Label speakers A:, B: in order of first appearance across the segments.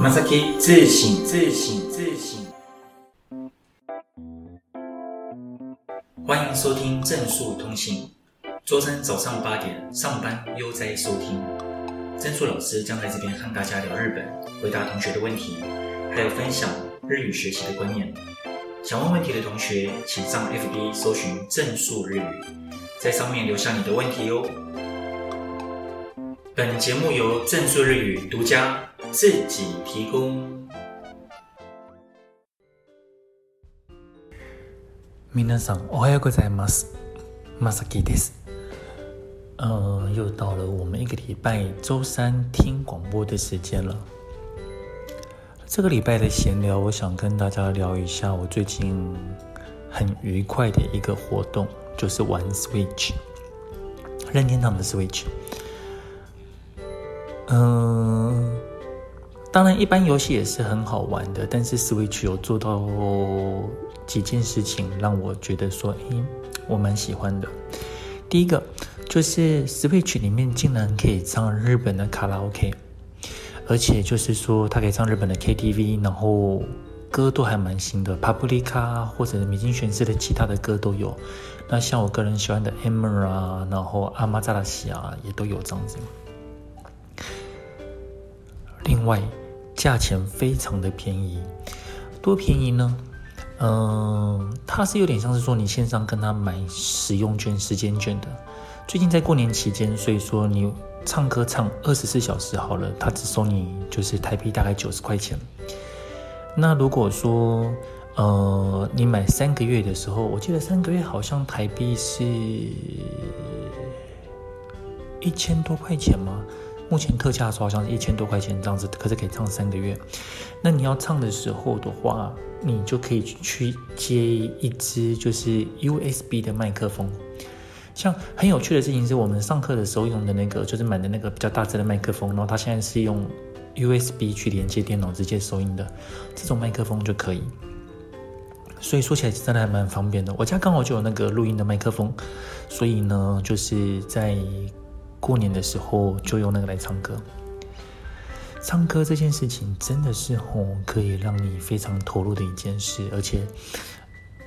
A: Masaki 自省自省自省，欢迎收听正数通信。周三早上八点上班悠哉收听，正数老师将在这边和大家聊日本，回答同学的问题，还有分享日语学习的观念。想问问题的同学，请上 FB 搜寻正数日语，在上面留下你的问题哦。本节目由正数日语独家自己提供。
B: 皆さん、おはようございます。まさきです。呃，又到了我们一个礼拜周三听广播的时间了。这个礼拜的闲聊，我想跟大家聊一下我最近很愉快的一个活动，就是玩 Switch，任天堂的 Switch。嗯， 当然，一般游戏也是很好玩的，但是 Switch 有做到几件事情，让我觉得说，诶，我蛮喜欢的。第一个就是 Switch 里面竟然可以唱日本的卡拉 OK，而且就是说它可以唱日本的 KTV，然后歌都还蛮新的，Paprika 或者米津玄师的其他的歌都有。那像我个人喜欢的 Emma 啊，然后阿玛扎拉西啊，也都有这样子。另外，价钱非常的便宜，多便宜呢？嗯、呃，它是有点像是说你线上跟他买使用券、时间券的。最近在过年期间，所以说你唱歌唱二十四小时好了，它只收你就是台币大概九十块钱。那如果说呃你买三个月的时候，我记得三个月好像台币是一千多块钱吗？目前特价的时候好像是一千多块钱这样子，可是可以唱三个月。那你要唱的时候的话，你就可以去接一支就是 USB 的麦克风。像很有趣的事情是我们上课的时候用的那个，就是买的那个比较大只的麦克风，然后它现在是用 USB 去连接电脑直接收音的，这种麦克风就可以。所以说起来真的还蛮方便的。我家刚好就有那个录音的麦克风，所以呢，就是在。过年的时候就用那个来唱歌，唱歌这件事情真的是吼可以让你非常投入的一件事，而且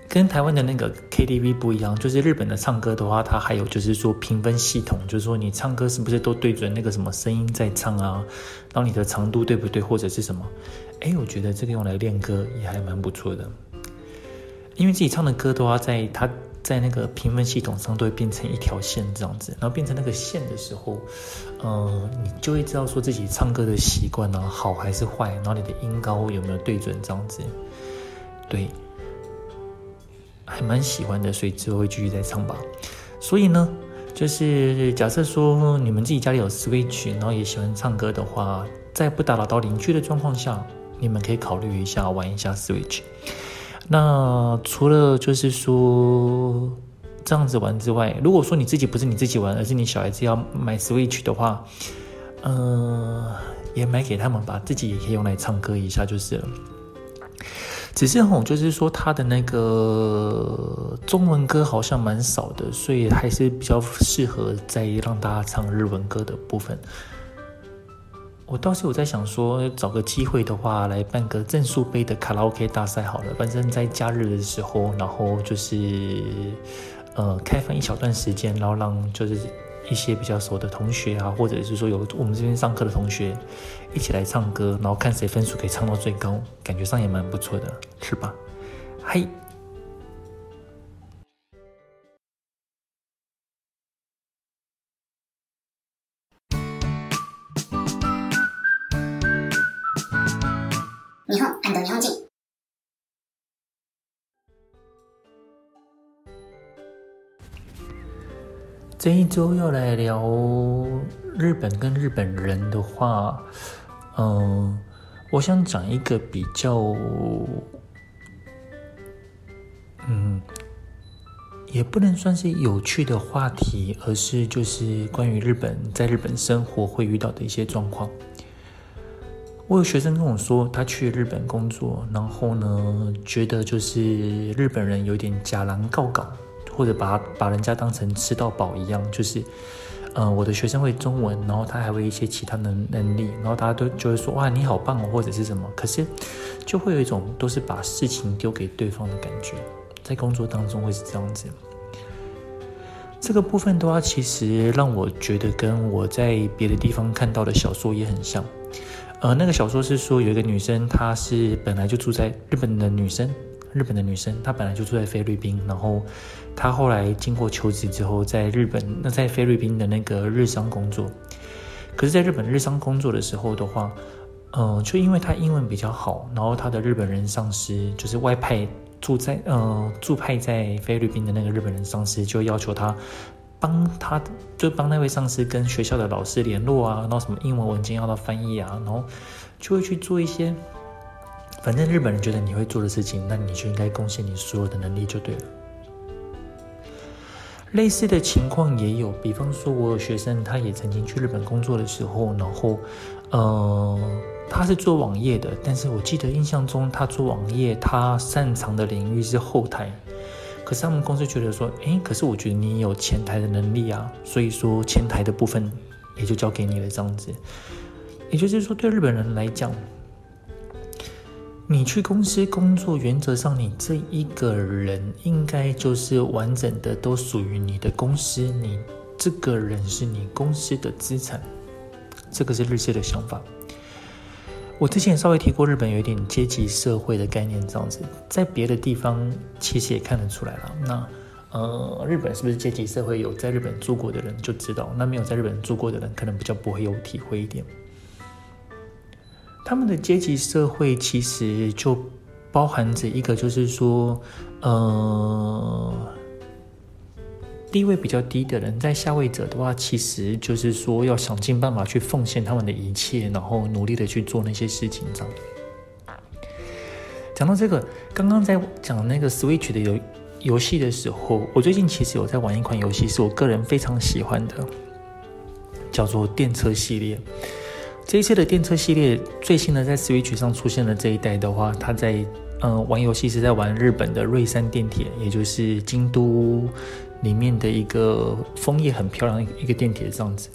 B: 跟台湾的那个 KTV 不一样，就是日本的唱歌的话，它还有就是说评分系统，就是说你唱歌是不是都对准那个什么声音在唱啊，然后你的长度对不对，或者是什么？哎，我觉得这个用来练歌也还蛮不错的，因为自己唱的歌的话，在它。在那个评分系统上都会变成一条线这样子，然后变成那个线的时候，嗯、你就会知道说自己唱歌的习惯呢好还是坏，然后你的音高有没有对准这样子，对，还蛮喜欢的，所以之后会继续再唱吧。所以呢，就是假设说你们自己家里有 Switch，然后也喜欢唱歌的话，在不打扰到邻居的状况下，你们可以考虑一下玩一下 Switch。那除了就是说这样子玩之外，如果说你自己不是你自己玩，而是你小孩子要买 Switch 的话，嗯、呃，也买给他们吧，自己也可以用来唱歌一下就是了。只是吼，就是说他的那个中文歌好像蛮少的，所以还是比较适合在让大家唱日文歌的部分。我倒是有在想说，找个机会的话，来办个正数杯的卡拉 OK 大赛好了。反正在假日的时候，然后就是呃，开放一小段时间，然后让就是一些比较熟的同学啊，或者是说有我们这边上课的同学一起来唱歌，然后看谁分数可以唱到最高，感觉上也蛮不错的，是吧？嗨。
C: 日本安东日本人。
B: 这一周要来聊日本跟日本人的话，嗯，我想讲一个比较，嗯，也不能算是有趣的话题，而是就是关于日本在日本生活会遇到的一些状况。我有学生跟我说，他去日本工作，然后呢，觉得就是日本人有点假狼告告，或者把把人家当成吃到饱一样，就是，呃，我的学生会中文，然后他还会一些其他能能力，然后大家都就会说哇，你好棒哦，或者是什么。可是就会有一种都是把事情丢给对方的感觉，在工作当中会是这样子。这个部分的话，其实让我觉得跟我在别的地方看到的小说也很像。呃，那个小说是说有一个女生，她是本来就住在日本的女生。日本的女生，她本来就住在菲律宾，然后她后来经过求职之后，在日本那在菲律宾的那个日商工作。可是，在日本日商工作的时候的话，嗯、就因为她英文比较好，然后她的日本人上司就是外派住在呃驻派在菲律宾的那个日本人上司，就要求她帮他就帮那位上司跟学校的老师联络啊，然后什么英文文件要到翻译啊，然后就会去做一些。反正日本人觉得你会做的事情，那你就应该贡献你所有的能力就对了。类似的情况也有，比方说，我有学生，他也曾经去日本工作的时候，然后，呃，他是做网页的，但是我记得印象中，他做网页，他擅长的领域是后台。可是他们公司觉得说，诶，可是我觉得你有前台的能力啊，所以说前台的部分也就交给你了，这样子。也就是说，对日本人来讲。你去公司工作，原则上你这一个人应该就是完整的，都属于你的公司。你这个人是你公司的资产，这个是日式的想法。我之前稍微提过，日本有一点阶级社会的概念，这样子，在别的地方其实也看得出来了。那呃，日本是不是阶级社会？有在日本住过的人就知道，那没有在日本住过的人，可能比较不会有体会一点。他们的阶级社会其实就包含着一个，就是说，呃，地位比较低的人，在下位者的话，其实就是说要想尽办法去奉献他们的一切，然后努力的去做那些事情。这样。讲到这个，刚刚在讲那个 Switch 的游游戏的时候，我最近其实有在玩一款游戏，是我个人非常喜欢的，叫做电车系列。这一次的电车系列最新的在 Switch 上出现的这一代的话，它在呃玩游戏是在玩日本的瑞山电铁，也就是京都里面的一个枫叶很漂亮一个电铁这样子。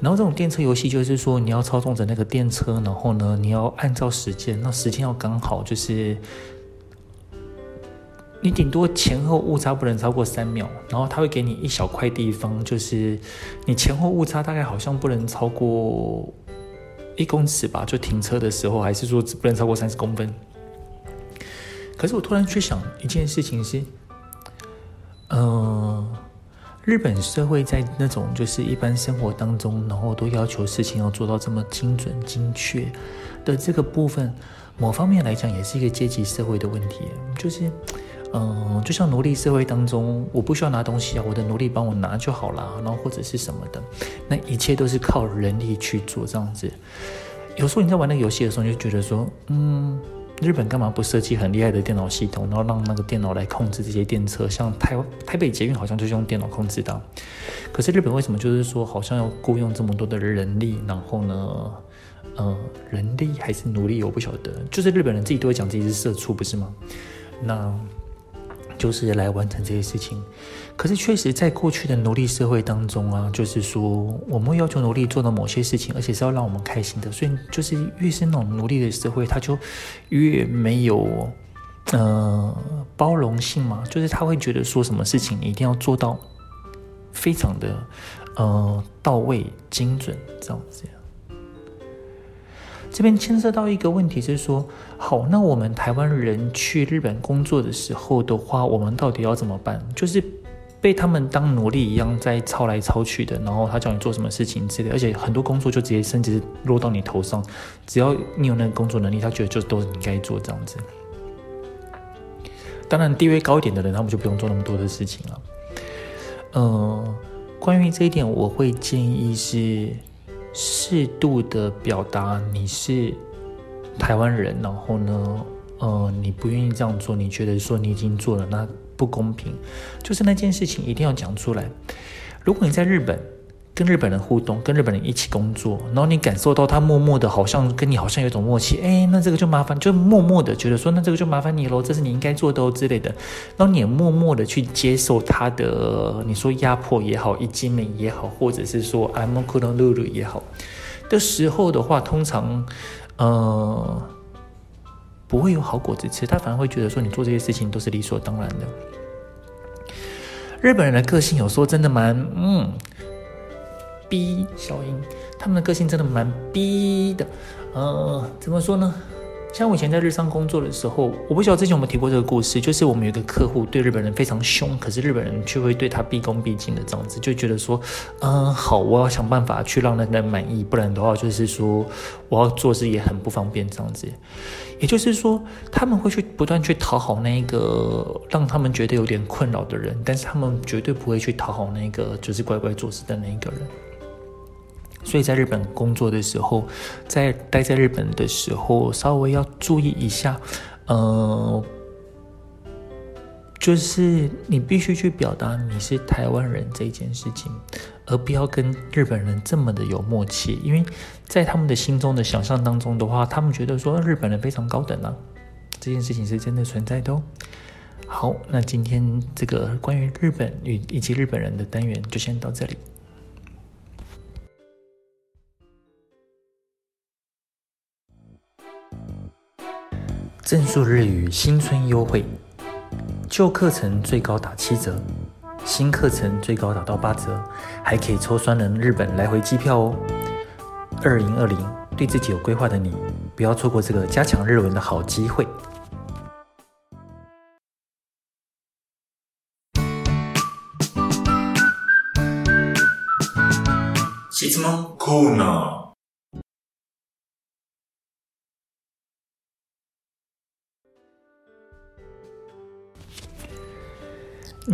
B: 然后这种电车游戏就是说你要操纵着那个电车，然后呢你要按照时间，那时间要刚好，就是你顶多前后误差不能超过三秒，然后它会给你一小块地方，就是你前后误差大概好像不能超过。一公尺吧，就停车的时候，还是说不能超过三十公分。可是我突然去想一件事情是，嗯、日本社会在那种就是一般生活当中，然后都要求事情要做到这么精准精确的这个部分，某方面来讲也是一个阶级社会的问题，就是。嗯，就像奴隶社会当中，我不需要拿东西啊，我的奴隶帮我拿就好了，然后或者是什么的，那一切都是靠人力去做这样子。有时候你在玩那个游戏的时候，你就觉得说，嗯，日本干嘛不设计很厉害的电脑系统，然后让那个电脑来控制这些电车？像台台北捷运好像就是用电脑控制的，可是日本为什么就是说好像要雇佣这么多的人力？然后呢，呃，人力还是奴隶？我不晓得，就是日本人自己都会讲自己是社畜，不是吗？那。就是来完成这些事情，可是确实在过去的奴隶社会当中啊，就是说我们会要求奴隶做到某些事情，而且是要让我们开心的，所以就是越是那种奴隶的社会，他就越没有呃包容性嘛，就是他会觉得说什么事情你一定要做到非常的呃到位、精准这样子。这边牵涉到一个问题，就是说，好，那我们台湾人去日本工作的时候的话，我们到底要怎么办？就是被他们当奴隶一样在操来操去的，然后他叫你做什么事情之类，而且很多工作就直接甚至落到你头上，只要你有那个工作能力，他觉得就都是你该做这样子。当然，地位高一点的人，他们就不用做那么多的事情了。嗯、关于这一点，我会建议是。适度的表达你是台湾人，然后呢，呃，你不愿意这样做，你觉得说你已经做了，那不公平，就是那件事情一定要讲出来。如果你在日本跟日本人互动，跟日本人一起工作，然后你感受到他默默的，好像跟你好像有种默契，哎，那这个就麻烦，就默默的觉得说，那这个就麻烦你喽，这是你应该做的之类的，然后你也默默的去接受他的，你说压迫也好，一精美也好，或者是说阿莫库隆露露也好。的时候的话，通常，呃，不会有好果子吃，他反而会觉得说，你做这些事情都是理所当然的。日本人的个性有时候真的蛮，嗯。逼小英，他们的个性真的蛮逼的，呃，怎么说呢？像我以前在日商工作的时候，我不晓得之前我们提过这个故事，就是我们有一个客户对日本人非常凶，可是日本人却会对他毕恭毕敬的这样子，就觉得说，嗯，好，我要想办法去让那个人满意，不然的话就是说我要做事也很不方便这样子。也就是说，他们会去不断去讨好那一个让他们觉得有点困扰的人，但是他们绝对不会去讨好那个就是乖乖做事的那一个人。所以在日本工作的时候，在待在日本的时候，稍微要注意一下，呃，就是你必须去表达你是台湾人这件事情，而不要跟日本人这么的有默契，因为在他们的心中的想象当中的话，他们觉得说日本人非常高等啊，这件事情是真的存在的哦。好，那今天这个关于日本与以及日本人的单元就先到这里。正数日语新春优惠，旧课程最高打七折，新课程最高打到八折，还可以抽双人日本来回机票哦。二零二零，对自己有规划的你，不要错过这个加强日文的好机会。
A: 质问コーナー。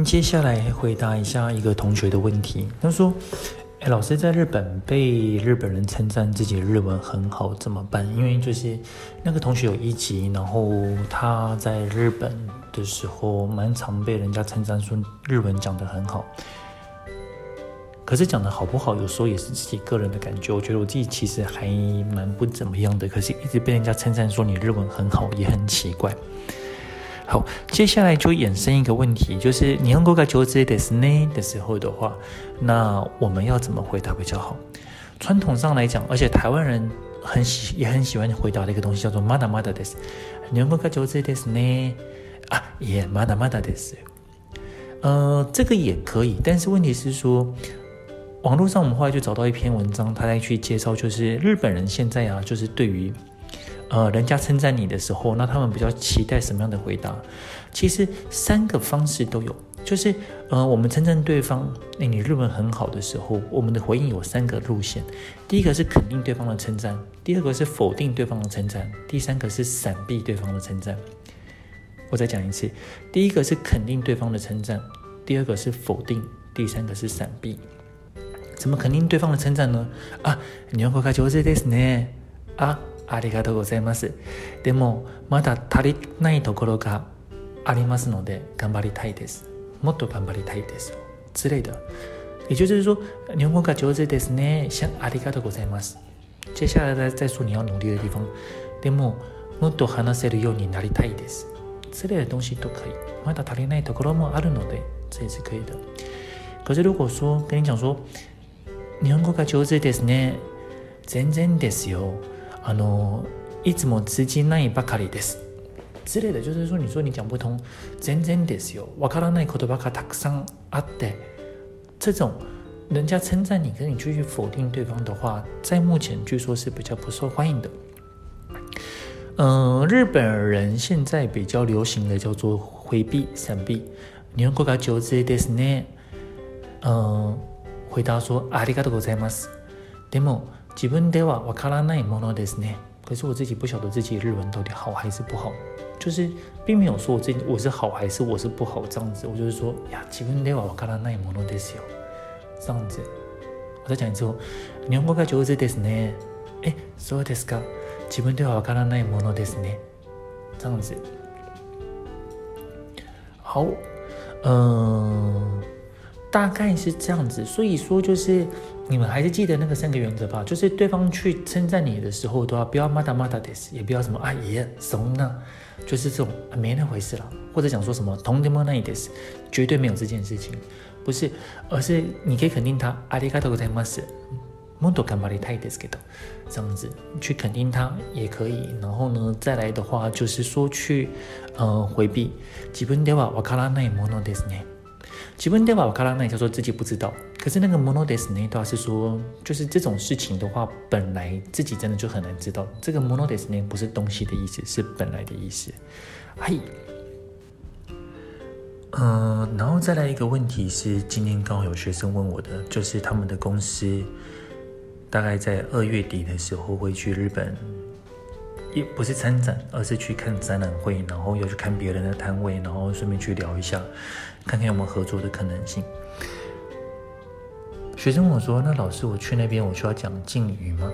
B: 接下来回答一下一个同学的问题。他说：“哎，老师在日本被日本人称赞自己日文很好，怎么办？因为就是那个同学有一级，然后他在日本的时候蛮常被人家称赞说日文讲得很好。可是讲得好不好，有时候也是自己个人的感觉。我觉得我自己其实还蛮不怎么样的，可是一直被人家称赞说你日文很好，也很奇怪。”好，接下来就衍生一个问题，就是日本语が上手ですね的时候的话，那我们要怎么回答比较好？传统上来讲，而且台湾人很喜也很喜欢回答的一个东西叫做まだまだです。日本语が上手ですね啊，也まだまだです。呃，这个也可以，但是问题是说，网络上我们后来就找到一篇文章，他在去介绍，就是日本人现在啊，就是对于。 呃，人家称赞你的时候，那他们比较期待什么样的回答？其实三个方式都有，就是呃，我们称赞对方，那你日文很好的时候，我们的回应有三个路线。第一个是肯定对方的称赞，第二个是否定对方的称赞，第三个是闪避对方的称赞。我再讲一次，第一个是肯定对方的称赞，第二个是否定，第三个是闪避。怎么肯定对方的称赞呢？啊，日本语が上手ですね。啊。 ありがとうございます。でも、まだ足りないところがありますので、顽张りたいです。もっと顽张りたいです。之类的。也就是说，日本语が上手ですね。ありがとうございます。接下来再再说你要努力的地方。でも、もっと话せるようになりたいです。之类的东西都可以。まだ足りないところもあるので，这也是可以的。可是如果说跟你讲说，日本语が上手ですね。全然ですよ。あのいつも通じないばかりです之类的，就是说，你说你讲不通，全然ですよ，わからない言叶がたくさんあって，这种人家称赞你，跟你继续否定对方的话，在目前据说是比较不受欢迎的。嗯、呃，日本人现在比较流行的叫做回避、闪避。日本语が上手ですね。嗯，回答说ありがとうございます。でも自分ではわからないものですね。可是我自己不晓得自己日文到底好还是不好，就是并没有说我自己我是好还是我是不好这样子。我就是说呀，自分ではわからないものですよ。这样子，我再讲一次哦。日本语が上手ですね。哎，そうですか。自分ではわからないものですね。这样子。好，嗯、呃，大概是这样子。所以说就是。 你们还是记得那个三个原则吧？就是对方去称赞你的时候，都要不要まだまだです，也不要什么啊耶怂呢，就是这种没那回事了。或者讲说什么とんでもないです，绝对没有这件事情，不是，而是你可以肯定他ありがとうございます。もっと顽张りたいですけど，这样子去肯定他也可以。然后呢，再来的话就是说去呃回避自分ではわからないものですね。基本对吧？我看到那里叫做自己不知道。 可是那个 monodes 那一段是说，就是这种事情的话，本来自己真的就很难知道。这个 monodes 那不是东西的意思，是本来的意思。嘿，嗯，然后再来一个问题是，今天刚好有学生问我的，就是他们的公司大概在二月底的时候会去日本，也不是参展，而是去看展览会，然后又去看别人的摊位，然后顺便去聊一下。看看有没有合作的可能性。学生问我说：“那老师，我去那边，我需要讲敬语吗？”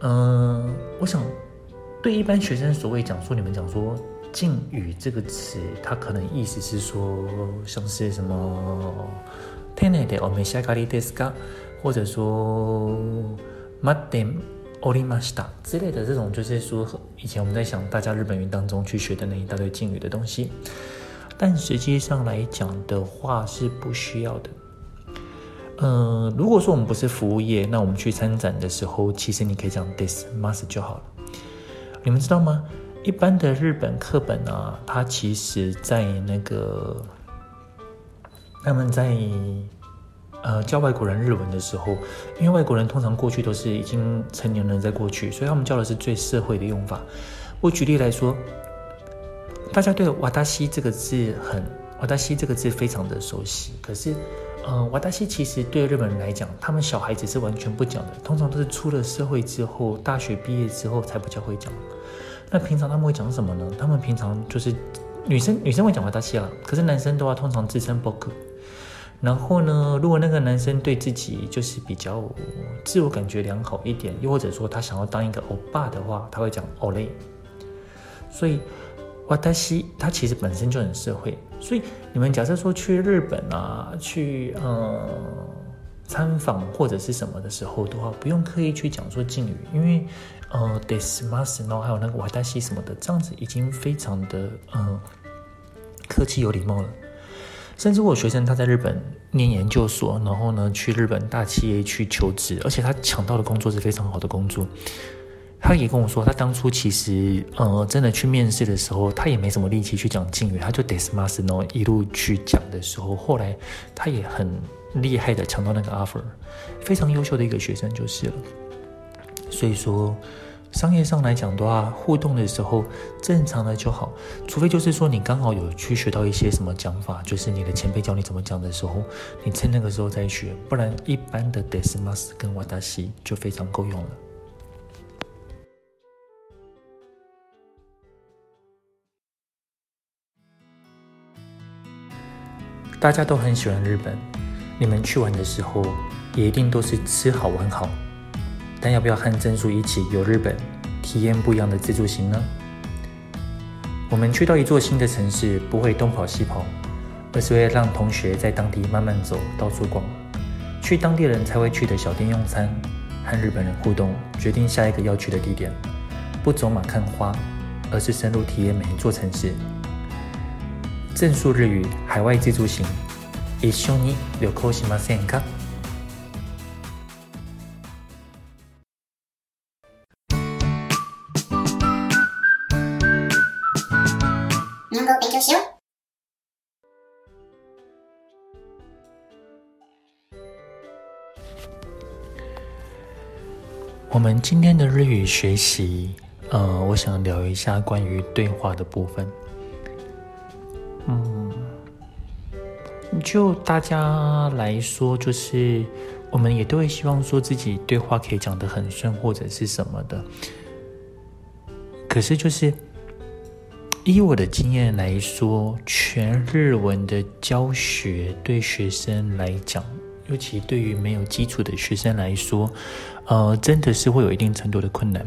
B: 嗯，我想对一般学生所谓讲说，你们讲说“敬语”这个词，它可能意思是说，像是什么“丁宁的お召し上がりですか”，或者说“待っておりました”之类的这种，就是说以前我们在想大家日本语当中去学的那一大堆敬语的东西。但实际上来讲的话是不需要的。 嗯、呃，如果说我们不是服务业，那我们去参展的时候，其实你可以讲 this must 就好了。你们知道吗？一般的日本课本啊，它其实在那个他们在呃教外国人日文的时候，因为外国人通常过去都是已经成年人在过去，所以他们教的是最社会的用法。我举例来说。大家对“わたし”这个字很“わたし”这个字非常的熟悉，可是， 呃，“わたし”其实对日本人来讲，他们小孩子是完全不讲的，通常都是出了社会之后，大学毕业之后才比较会讲。那平常他们会讲什么呢？他们平常就是女生女生会讲“わたし”了，可是男生的话通常自称“仆”。然后呢，如果那个男生对自己就是比较自我感觉良好一点，又或者说他想要当一个欧巴的话，他会讲“欧雷”。所以。私他其实本身就很社会， 所以你们假设说去日本啊，去呃参访或者是什么的时候的话，不用刻意去讲说敬语，因为呃 desu masu 然后还有那个私什么的，这样子已经非常的嗯客气有礼貌了。甚至我学生他在日本念研究所，然后呢去日本大企业去求职，而且他抢到的工作是非常好的工作。他也跟我说，他当初其实，呃，真的去面试的时候，他也没什么力气去讲敬语，他就デスマス然后一路去讲的时候，后来他也很厉害的抢到那个 offer，非常优秀的一个学生就是了。所以说，商业上来讲的话，互动的时候正常的就好，除非就是说你刚好有去学到一些什么讲法，就是你的前辈教你怎么讲的时候，你趁那个时候再学，不然一般的デスマス跟ワタシ就非常够用了。 大家都很喜欢日本，你们去玩的时候也一定都是吃好玩好。但要不要和正树一起游日本，体验不一样的自助行呢？我们去到一座新的城市，不会东跑西跑，而是会让同学在当地慢慢走，到处逛，去当地人才会去的小店用餐，和日本人互动，决定下一个要去的地点。不走马看花，而是深入体验每一座城市。正树日语海外自助行，一绪に旅行しませんか？日本语勉强しよう。我们今天的日语学习，呃，我想聊一下关于对话的部分。 就大家来说，就是我们也都会希望说自己对话可以讲得很顺，或者是什么的。可是，就是以我的经验来说，全日文的教学对学生来讲，尤其对于没有基础的学生来说，呃，真的是会有一定程度的困难。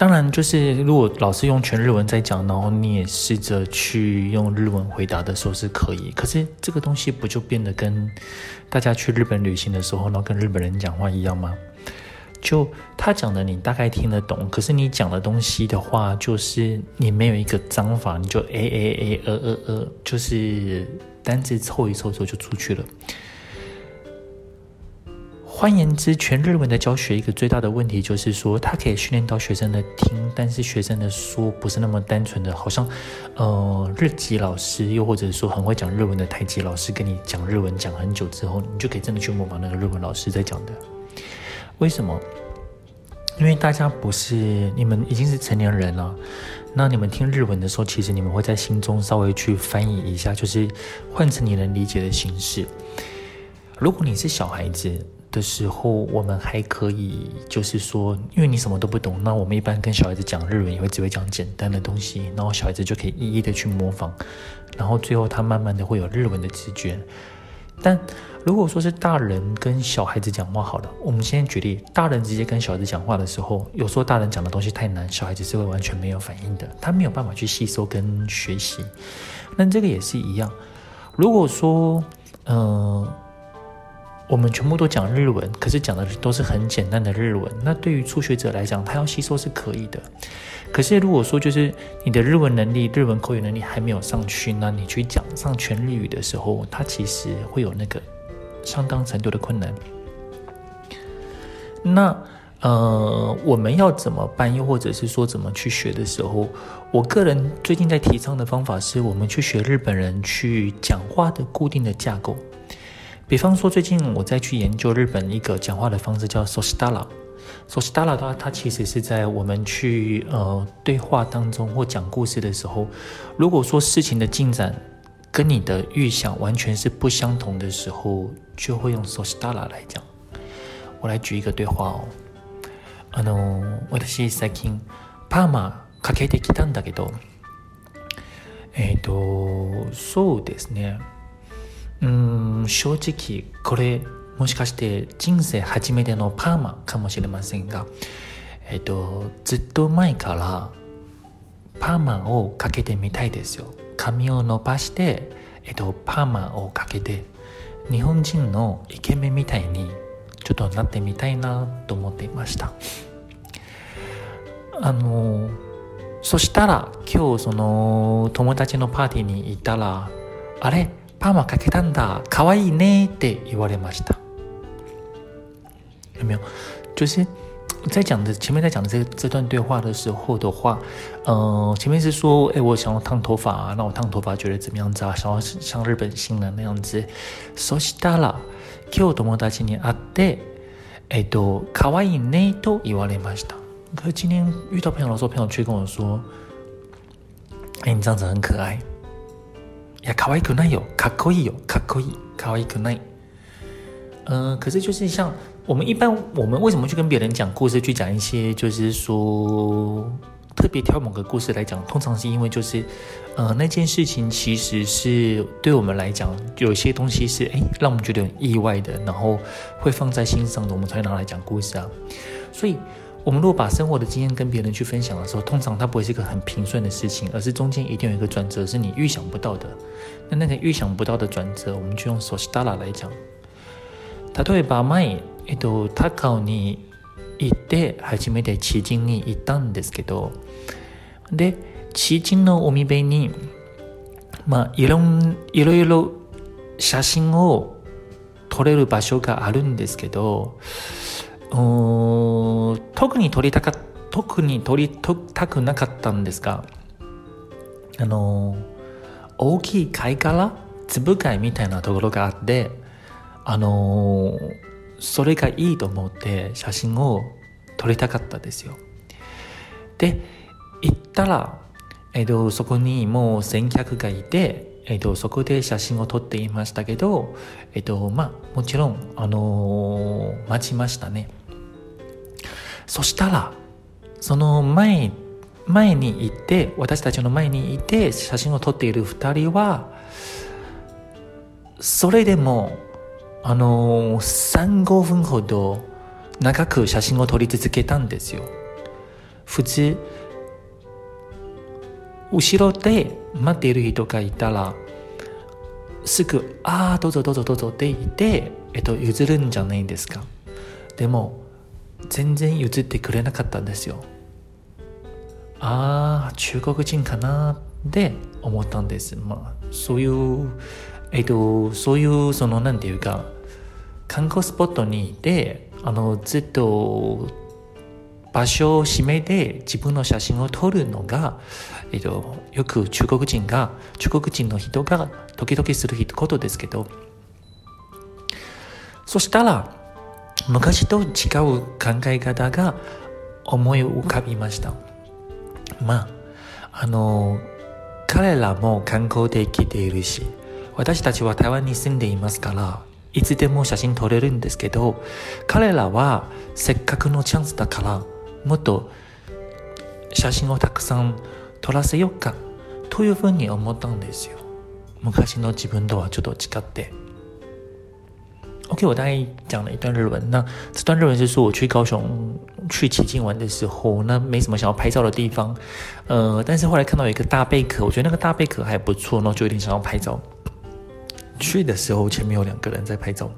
B: 当然，就是如果老师用全日文在讲，然后你也试着去用日文回答的时候是可以。可是这个东西不就变得跟大家去日本旅行的时候，然后跟日本人讲话一样吗？就他讲的你大概听得懂，可是你讲的东西的话，就是你没有一个章法，你就 a a a 呃呃呃，就是单字凑一凑之后就出去了。换言之，全日文的教学一个最大的问题就是说，它可以训练到学生的听，但是学生的说不是那么单纯的，好像，呃，日籍老师又或者说很会讲日文的台籍老师跟你讲日文讲很久之后，你就可以真的去模仿那个日文老师在讲的。为什么？因为大家不是你们已经是成年人了，那你们听日文的时候，其实你们会在心中稍微去翻译一下，就是换成你能理解的形式。如果你是小孩子的时候，我们还可以，就是说，因为你什么都不懂，那我们一般跟小孩子讲日文也会只会讲简单的东西，然后小孩子就可以一一的去模仿，然后最后他慢慢的会有日文的直觉。但如果说是大人跟小孩子讲话好了，我们先举例，大人直接跟小孩子讲话的时候，有时候大人讲的东西太难，小孩子是会完全没有反应的，他没有办法去吸收跟学习。那这个也是一样，如果说，嗯、我们全部都讲日文，可是讲的都是很简单的日文。那对于初学者来讲，他要吸收是可以的。可是如果说就是你的日文能力、日文口语能力还没有上去，那你去讲上全日语的时候，他其实会有那个相当程度的困难。那呃，我们要怎么办？又或者是说怎么去学的时候，我个人最近在提倡的方法是我们去学日本人去讲话的固定的架构。比方说，最近我在去研究日本一个讲话的方式，叫 “soshitara”。soshitara 的话，它其实是在我们去呃对话当中或讲故事的时候，如果说事情的进展跟你的预想完全是不相同的时候，就会用 soshitara 来讲。我来举一个对话哦。あの、私最近パーマかけてきたんだけど、えっと、そうですね。 嗯，正直これもしかして人生初めてのパーマかもしれませんが、えっとずっと前からパーマをかけてみたいですよ。髪を伸ばしてえっとパーマをかけて日本人のイケメンみたいにちょっとなってみたいなと思っていました。あのそしたら今日その友达のパーティーに行ったらあれ？パーマかけたんだ，可爱いいねって言われました。有没有？就是在讲的前面在讲的这这段对话的时候的话，呃，前面是说，哎，我想要烫头发啊，那我烫头发觉得怎么样子啊？想要像日本新人那样子。そしたら今日友达に会って、えっと可爱いねと言われました。可是今天遇到朋友的时候，朋友却跟我说，哎，你这样子很可爱。呀，可爱くないよ，かっこいいよ，かっこいい，可爱くない。嗯，可是就是像我们一般，我们为什么去跟别人讲故事，去讲一些就是说特别挑某个故事来讲，通常是因为就是，呃，那件事情其实是对我们来讲，有些东西是哎让我们觉得很意外的，然后会放在心上的，我们才会拿来讲故事啊，所以。 我们如果把生活的经验跟别人去分享的时候，通常它不会是一个很平顺的事情，而是中间一定有一个转折，是你预想不到的。那那个预想不到的转折，我们就用そしたら来讲。例えば前、えっと、高尾に行って初めて知人に行ったんですけど、で、知人の海辺に、まあ、いろん、いろいろ写真を撮れる场所があるんですけど、うん 特に撮りたか特に撮りたくなかったんですがあの大きい贝壳粒贝みたいなところがあってあのそれがいいと思って写真を撮りたかったですよ。で行ったら、えっと、そこにもう先客がいて、えっと、そこで写真を撮っていましたけど、えっと、まあもちろん、あの待ちましたね。そしたら、その前、前にいて、私たちの前にいて写真を撮っている二人は、それでも、あの、3、5分ほど长く写真を撮り続けたんですよ。普通后ろで待っている人がいたらすぐ「ああどうぞどうぞどうぞ」って言って、えっと、譲るんじゃないんですかでも全然譲ってくれなかったんですよ。ああ中国人かなって思ったんです。まあそういうえっとそういうそのなんていうか観光スポットにいてあのずっと场所を闭めて自分の写真を撮るのが、えっと、よく中国人が中国人の人が时々することですけど。そしたら昔と违う考え方が思い浮かびました。まああの彼らも観光で来ているし私たちは台湾に住んでいますからいつでも写真撮れるんですけど彼らはせっかくのチャンスだからもっと写真をたくさん撮らせようかというふうに思ったんですよ。昔の自分とはちょっと违って。OK 我大概讲了一段日文。那这段日文是说我去高雄去奇境玩的时候那没什么想要拍照的地方。呃但是后来看到有一个大贝壳我觉得那个大贝壳还不错然后就有点想要拍照。去的时候前面有两个人在拍照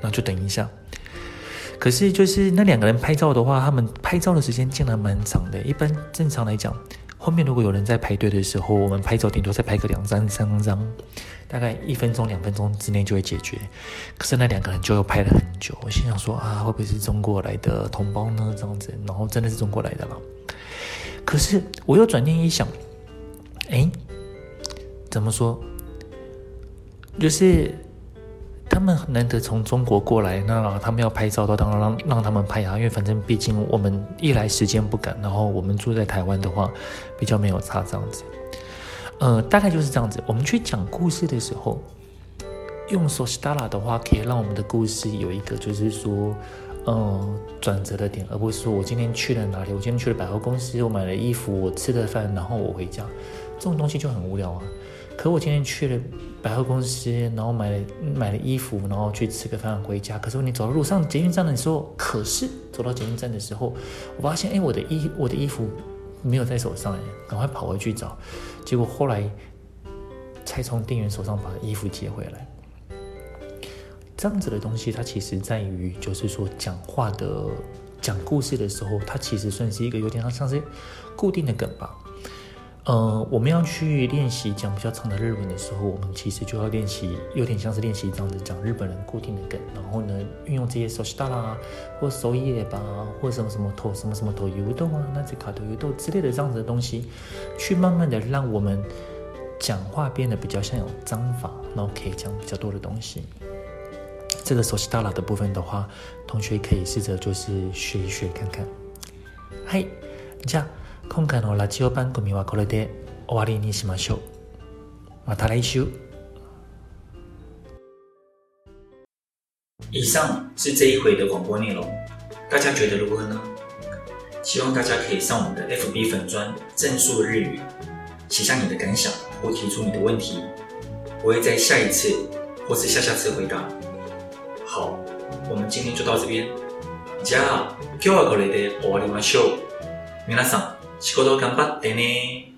B: 那就等一下。可是，就是那两个人拍照的话，他们拍照的时间竟然蛮长的。一般正常来讲，后面如果有人在排队的时候，我们拍照顶多再拍个两张、三张，大概一分钟、两分钟之内就会解决。可是那两个人就又拍了很久。我心想说啊，会不会是中国来的同胞呢？这样子，然后真的是中国来的了。可是我又转念一想，哎，怎么说？就是。他们难得从中国过来，那他们要拍照，都当然让让他们拍啊，因为反正毕竟我们一来时间不赶，然后我们住在台湾的话，比较没有差这样子。呃，大概就是这样子。我们去讲故事的时候，用そしたら的话，可以让我们的故事有一个就是说，呃，转折的点，而不是说我今天去了哪里，我今天去了百货公司，我买了衣服，我吃了饭，然后我回家，这种东西就很无聊啊。 可我今天去了百货公司，然后买了买了衣服，然后去吃个饭回家。可是你走到路上捷运站的时候，可是走到捷运站的时候，我发现哎，我的衣我的衣服没有在手上哎，赶快跑回去找。结果后来才从店员手上把衣服接回来。这样子的东西，它其实在于就是说讲话的讲故事的时候，它其实算是一个有点像是固定的梗吧。呃，我们要去练习讲比较长的日文的时候，我们其实就要练习，有点像是练习这样子讲日本人固定的梗，然后呢，运用这些そしたら或そういえば或什么什么と什么什么というと啊，那这卡というと之类的这样子的东西，去慢慢的让我们讲话变得比较像有章法，然后可以讲比较多的东西。这个そしたら的部分的话，同学可以试着就是学一学看看。嗨，这样。 今回のラジオ番组はこれで终わりにしましょう。また来周。
A: 以上是这一回的广播内容，大家觉得如何呢？希望大家可以上我们的 FB 粉专正数日语，写下你的感想或提出你的问题，我会在下一次或是下下次回答。好，我们今天就到这边。じゃあ、今日はこれで终わりましょう。皆さん。仕事頑張ってね。